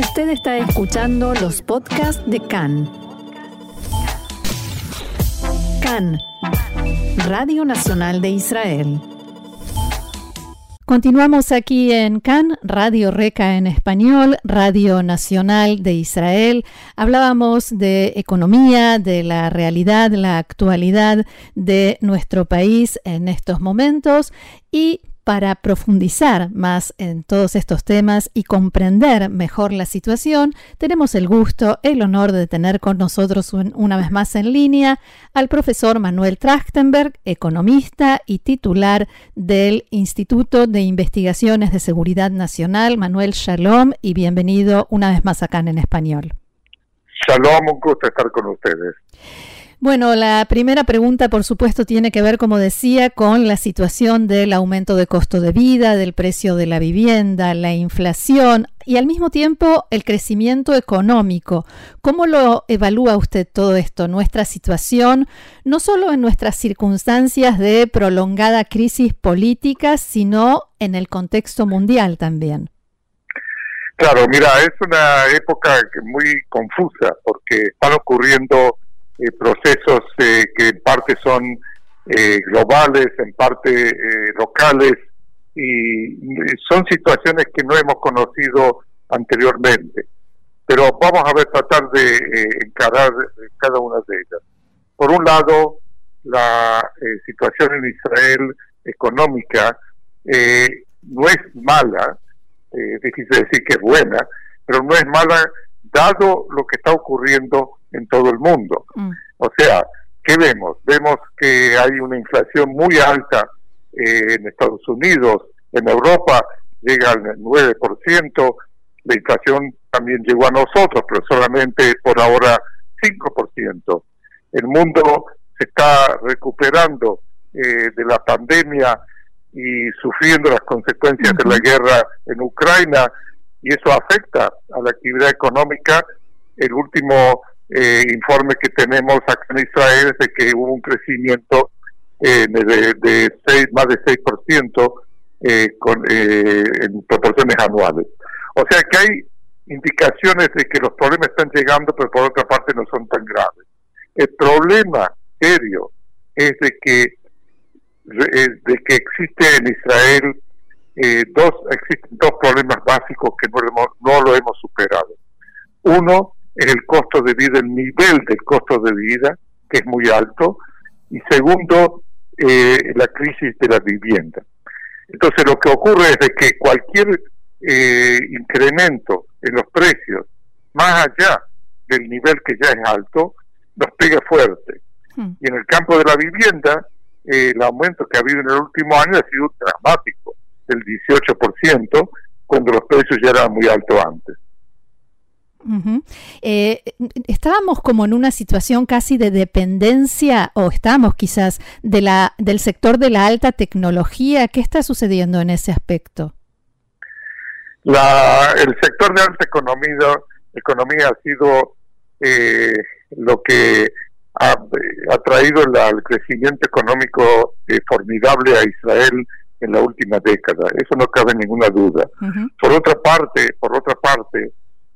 Usted está escuchando los podcasts de CAN. CAN, Radio Nacional de Israel. Continuamos aquí en CAN, Radio Reca en español, Radio Nacional de Israel. Hablábamos de economía, de la realidad, la actualidad de nuestro país en estos momentos y para profundizar más en todos estos temas y comprender mejor la situación, tenemos el gusto, el honor de tener con nosotros una vez más en línea al profesor Manuel Trachtenberg, economista y titular del Instituto de Investigaciones de Seguridad Nacional. Manuel, shalom y bienvenido una vez más acá en español. Shalom, un gusto estar con ustedes. Bueno, la primera pregunta, por supuesto, tiene que ver, como decía, con la situación del aumento de costo de vida, del precio de la vivienda, la inflación y al mismo tiempo el crecimiento económico. ¿Cómo lo evalúa usted todo esto, nuestra situación, no solo en nuestras circunstancias de prolongada crisis política, sino en el contexto mundial también? Claro, mira, es una época muy confusa porque están ocurriendo eh, procesos eh, que en parte son eh, globales, en parte locales, y son situaciones que no hemos conocido anteriormente. Pero vamos a ver, tratar de encarar cada una de ellas. Por un lado, la situación en Israel económica no es mala, es difícil decir que es buena, pero no es mala dado lo que está ocurriendo en todo el mundo. Mm. O sea, ¿qué vemos? Vemos que hay una inflación muy alta eh, en Estados Unidos, en Europa llega al 9%, la inflación también llegó a nosotros, pero solamente por ahora 5%. El mundo se está recuperando eh, de la pandemia y sufriendo las consecuencias de la guerra en Ucrania y eso afecta a la actividad económica. El último eh, informe que tenemos acá en Israel es de que hubo un crecimiento eh, de, seis, más de 6% eh, con, eh, en proporciones anuales. O sea que hay indicaciones de que los problemas están llegando, pero por otra parte no son tan graves. El problema serio es de que de que existe en Israel eh, dos existen dos problemas básicos que no, no lo hemos superado. Uno es el costo de vida, el nivel del costo de vida, que es muy alto, y segundo, eh, la crisis de la vivienda. Entonces lo que ocurre es de que cualquier eh, incremento en los precios, más allá del nivel que ya es alto, nos pega fuerte. Hmm. Y en el campo de la vivienda, eh, el aumento que ha habido en el último año ha sido dramático, del 18%, cuando los precios ya eran muy altos antes. Eh, estábamos como en una situación casi de dependencia, o estamos quizás, de la, del sector de la alta tecnología. ¿Qué está sucediendo en ese aspecto? La, el sector de alta economía, economía ha sido eh, lo que ha, traído el crecimiento económico eh, formidable a Israel en la última década. Eso no cabe ninguna duda. Por otra parte, por otra parte,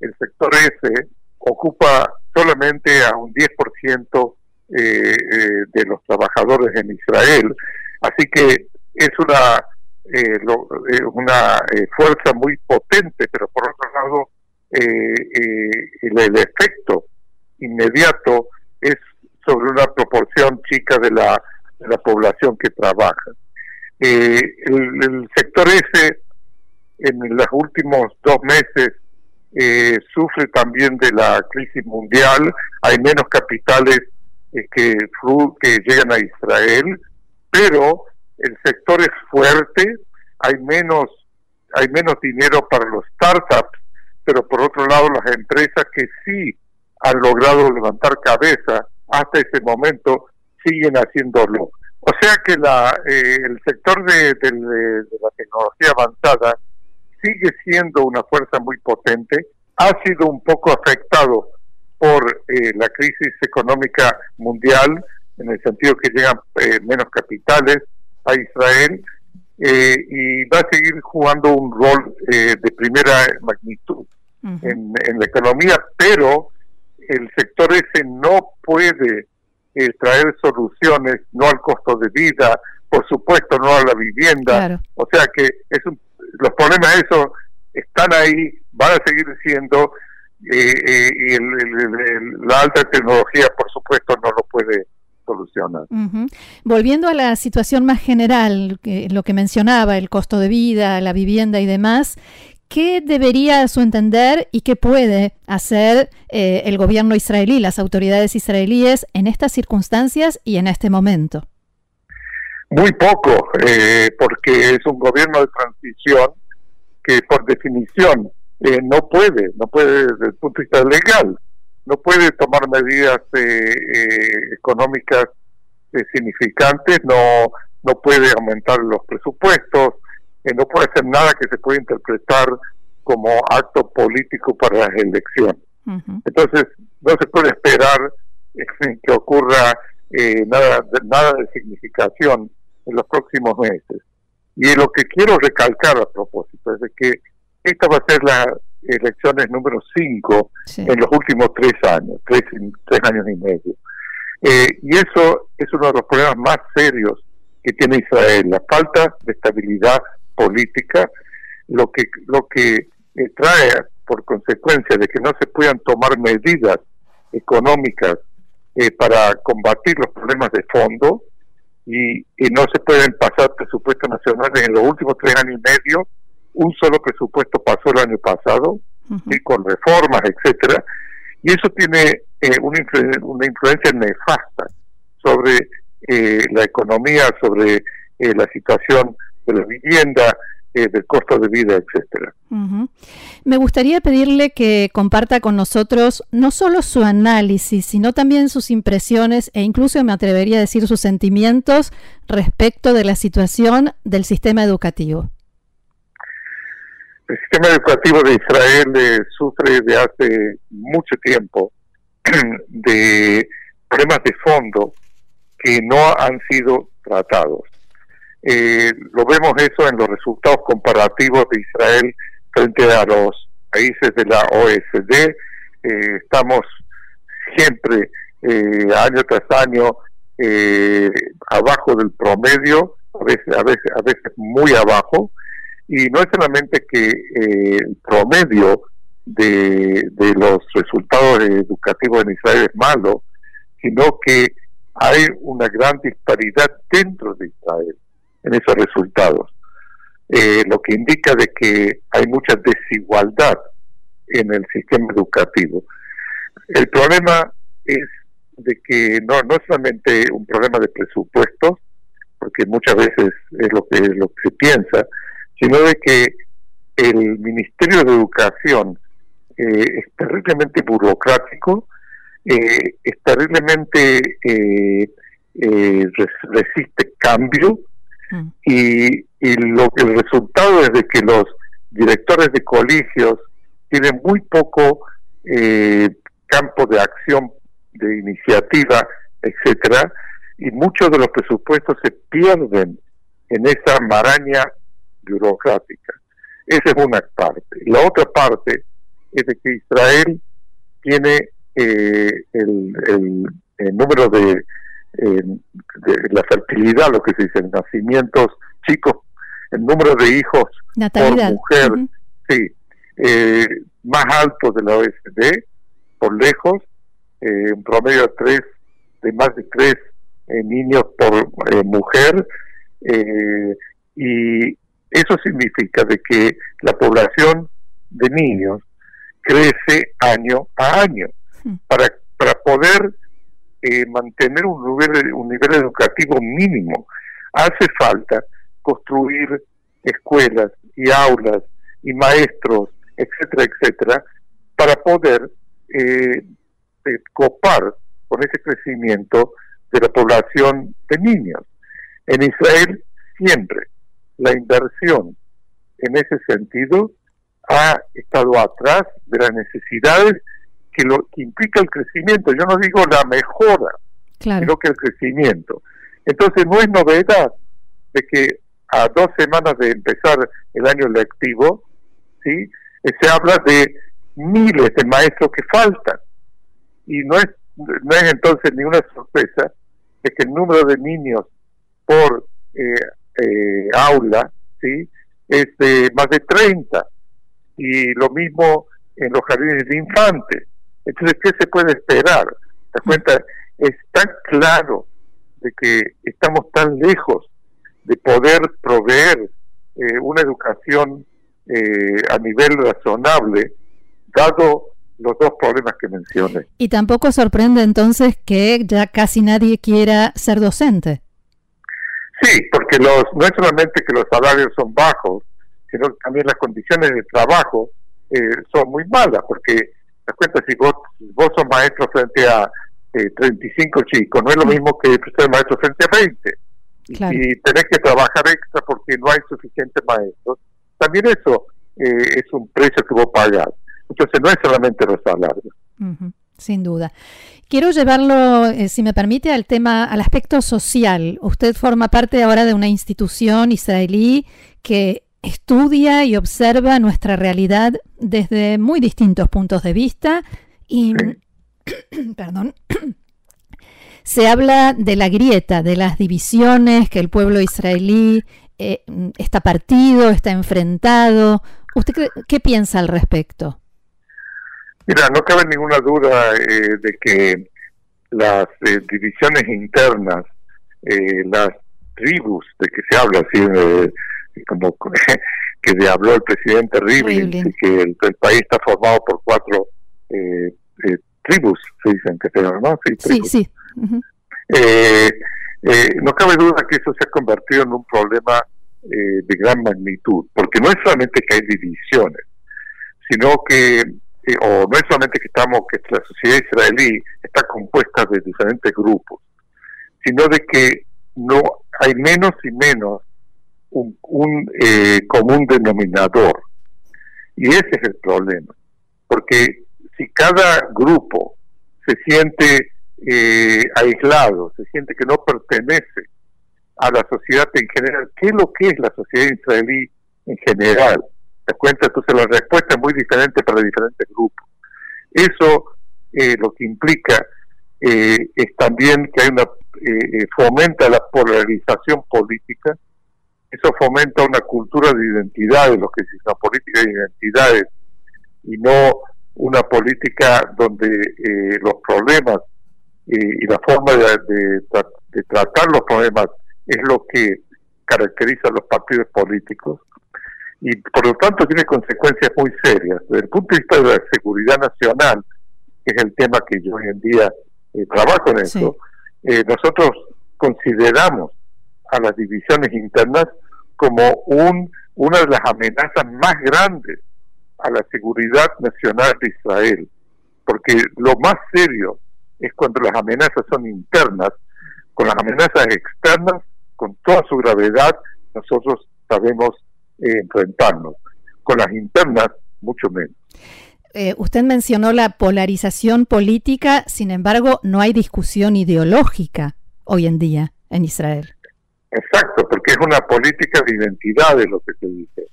el sector S ocupa solamente a un 10% eh, eh, de los trabajadores en Israel, así que es una eh, eh una eh, fuerza muy potente, pero por otro lado el, el, efecto inmediato es sobre una proporción chica de la, población que trabaja. el, el sector S en los últimos dos meses eh, sufre también de la crisis mundial, hay menos capitales eh, que, que llegan a Israel, pero el sector es fuerte, hay menos, hay menos dinero para los startups, pero por otro lado las empresas que sí han logrado levantar cabeza hasta ese momento siguen haciéndolo. O sea que la, eh, el sector de, de, la tecnología avanzada sigue siendo una fuerza muy potente, ha sido un poco afectado por eh, la crisis económica mundial, en el sentido que llegan eh, menos capitales a Israel, eh, y va a seguir jugando un rol de primera magnitud. en, la economía, pero el sector ese no puede eh, traer soluciones, no al costo de vida, por supuesto no a la vivienda, o sea que es los problemas esos están ahí, van a seguir siendo, eh, eh, y la alta tecnología por supuesto no lo puede solucionar. Volviendo a la situación más general, lo que mencionaba, el costo de vida, la vivienda y demás, ¿qué debería, su entender, y qué puede hacer eh, el gobierno israelí, las autoridades israelíes en estas circunstancias y en este momento? Muy poco, eh, porque es un gobierno de transición que por definición eh, no puede, no puede desde el punto de vista legal, no puede tomar medidas económicas significantes, no, no puede aumentar los presupuestos, no puede ser nada que se pueda interpretar como acto político para las elecciones. Entonces, no se puede esperar eh, que ocurra eh, nada, nada de significación en los próximos meses. Y lo que quiero recalcar a propósito es de que esta va a ser la elecciones número 5 en los últimos tres años, tres, tres años y medio. Eh, y eso es uno de los problemas más serios que tiene Israel, la falta de estabilidad política, lo que, lo que eh, trae por consecuencia de que no se puedan tomar medidas económicas eh, para combatir los problemas de fondo y, no se pueden pasar presupuestos nacionales en los últimos tres años y medio. Un solo presupuesto pasó el año pasado, y con reformas, etcétera, y eso tiene eh, una, una influencia nefasta sobre la economía, sobre la situación de la vivienda, eh, del costo de vida, etcétera. Me gustaría pedirle que comparta con nosotros no solo su análisis, sino también sus impresiones e incluso me atrevería a decir sus sentimientos respecto de la situación del sistema educativo. El sistema educativo de Israel eh, sufre de hace mucho tiempo de problemas de fondo que no han sido tratados. Eh, lo vemos eso en los resultados comparativos de Israel frente a los países de la OSD. Eh, estamos siempre, eh, año tras año, abajo del promedio, a veces, a veces, a veces muy abajo. Y no es solamente que el promedio de, de los resultados educativos en Israel es malo, sino que hay una gran disparidad dentro de Israel en esos resultados, eh, lo que indica de que hay mucha desigualdad en el sistema educativo. El problema es de que no, no es solamente un problema de presupuestos, porque muchas veces es lo que, lo que se piensa, sino de que el Ministerio de Educación eh, es terriblemente burocrático, eh, es terriblemente resiste cambio, Mm. Y, lo que el resultado es de que los directores de colegios tienen muy poco eh, campo de acción, de iniciativa, etcétera, y muchos de los presupuestos se pierden en esa maraña burocrática. Esa es una parte. La otra parte es de que Israel tiene eh, el, número de de la fertilidad, lo que se dice, nacimientos chicos, el número de hijos por mujer, sí, eh, más alto de la OSD, por lejos, eh, un promedio de tres, de más de tres eh, niños por mujer, y eso significa de que la población de niños crece año a año. Para, para poder eh, mantener un nivel, educativo mínimo. Hace falta construir escuelas y aulas y maestros, etcétera, etcétera, para poder eh, eh, copar con ese crecimiento de la población de niños. En Israel siempre la inversión en ese sentido ha estado atrás de las necesidades que lo que implica el crecimiento, yo no digo la mejora, sino que el crecimiento. Entonces no es novedad de que a dos semanas de empezar el año lectivo, ¿sí? Eh, se habla de miles de maestros que faltan. Y no es, no es entonces ninguna sorpresa de que el número de niños por eh, eh, aula ¿sí? es de más de 30. Y lo mismo en los jardines de infantes. Entonces, ¿qué se puede esperar? ¿Te cuenta? Es tan claro de que estamos tan lejos de poder proveer eh, una educación eh, a nivel razonable, dado los dos problemas que mencioné. Y tampoco sorprende entonces que ya casi nadie quiera ser docente. Sí, porque los, no es solamente que los salarios son bajos, sino también las condiciones de trabajo eh, son muy malas, porque cuenta si vos, vos sos maestro frente a eh, 35 chicos, no es lo mismo que ser maestro frente a 20. Y, tenés que trabajar extra porque no hay suficientes maestros. También eso eh, es un precio que vos pagás. Entonces no es solamente los salarios. sin duda. Quiero llevarlo, eh, si me permite, al tema, al aspecto social. Usted forma parte ahora de una institución israelí que estudia y observa nuestra realidad desde muy distintos puntos de vista y, perdón, se habla de la grieta, de las divisiones, que el pueblo israelí eh, está partido, está enfrentado. ¿Usted qué, piensa al respecto? Mira, no cabe ninguna duda eh, de que las eh, divisiones internas, las tribus de que se habla, así, como que le habló el presidente Rivlin, que el, país está formado por cuatro eh, eh, tribus, se dicen que se ¿no? Sí, sí. Eh, no cabe duda que eso se ha convertido en un problema de gran magnitud, porque no es solamente que hay divisiones, sino que, o no es solamente que estamos, que la sociedad israelí está compuesta de diferentes grupos, sino de que no hay menos y menos un, eh, común denominador. Y ese es el problema. Porque si cada grupo se siente eh, aislado, se siente que no pertenece a la sociedad en general, ¿qué es lo que es la sociedad israelí en general? ¿Te cuenta? Entonces la respuesta es muy diferente para diferentes grupos. Eso eh, lo que implica es también que hay una fomenta la polarización política eso fomenta una cultura de identidades, lo que es una política de identidades, y no una política donde eh, los problemas eh, y la forma de, tratar los problemas es lo que caracteriza a los partidos políticos y por lo tanto tiene consecuencias muy serias. Desde el punto de vista de la seguridad nacional, que es el tema que yo hoy en día eh, trabajo en eso, nosotros consideramos a las divisiones internas como un, una de las amenazas más grandes a la seguridad nacional de Israel, porque lo más serio es cuando las amenazas son internas, con las amenazas externas, con toda su gravedad, nosotros sabemos eh, enfrentarnos, con las internas mucho menos. Eh, usted mencionó la polarización política, sin embargo, no hay discusión ideológica hoy en día en Israel. Exacto, porque es una política de identidad de lo que se dice.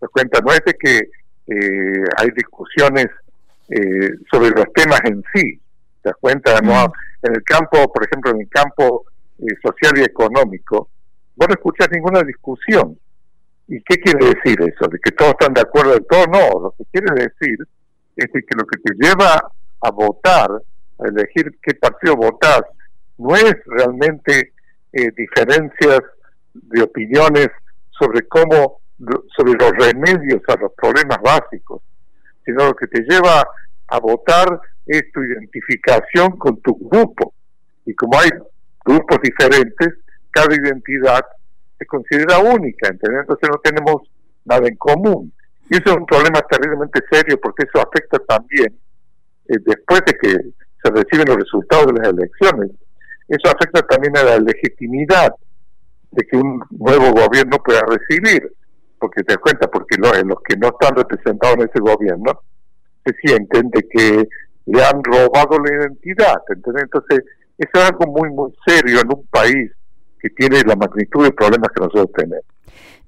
Se cuenta, no es de que eh, hay discusiones eh, sobre los temas en sí. ¿Te das cuenta? No, mm. en el campo, por ejemplo, en el campo eh, social y económico, vos no escuchas ninguna discusión. ¿Y qué quiere decir eso? ¿De que todos están de acuerdo en todo? No, lo que quiere decir es de que lo que te lleva a votar, a elegir qué partido votás, no es realmente eh, diferencias de opiniones sobre cómo, sobre los remedios a los problemas básicos, sino lo que te lleva a votar es tu identificación con tu grupo. Y como hay grupos diferentes, cada identidad se considera única, Entonces no tenemos nada en común. Y eso es un problema terriblemente serio porque eso afecta también, eh, después de que se reciben los resultados de las elecciones, eso afecta también a la legitimidad de que un nuevo gobierno pueda recibir, porque te das cuenta, porque los, que no están representados en ese gobierno se sienten de que le han robado la identidad, Entonces, eso es algo muy, muy serio en un país que tiene la magnitud de problemas que nosotros tenemos.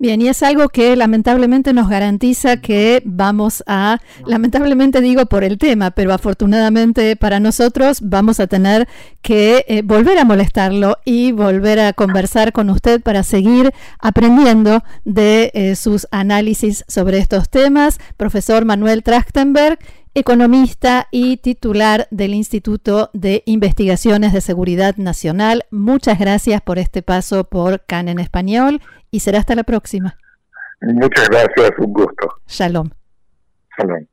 Bien, y es algo que lamentablemente nos garantiza que vamos a, lamentablemente digo por el tema, pero afortunadamente para nosotros vamos a tener que eh, volver a molestarlo y volver a conversar con usted para seguir aprendiendo de eh, sus análisis sobre estos temas. Profesor Manuel Trachtenberg economista y titular del Instituto de Investigaciones de Seguridad Nacional. Muchas gracias por este paso por CAN en español y será hasta la próxima. Muchas gracias, un gusto. Shalom. Shalom.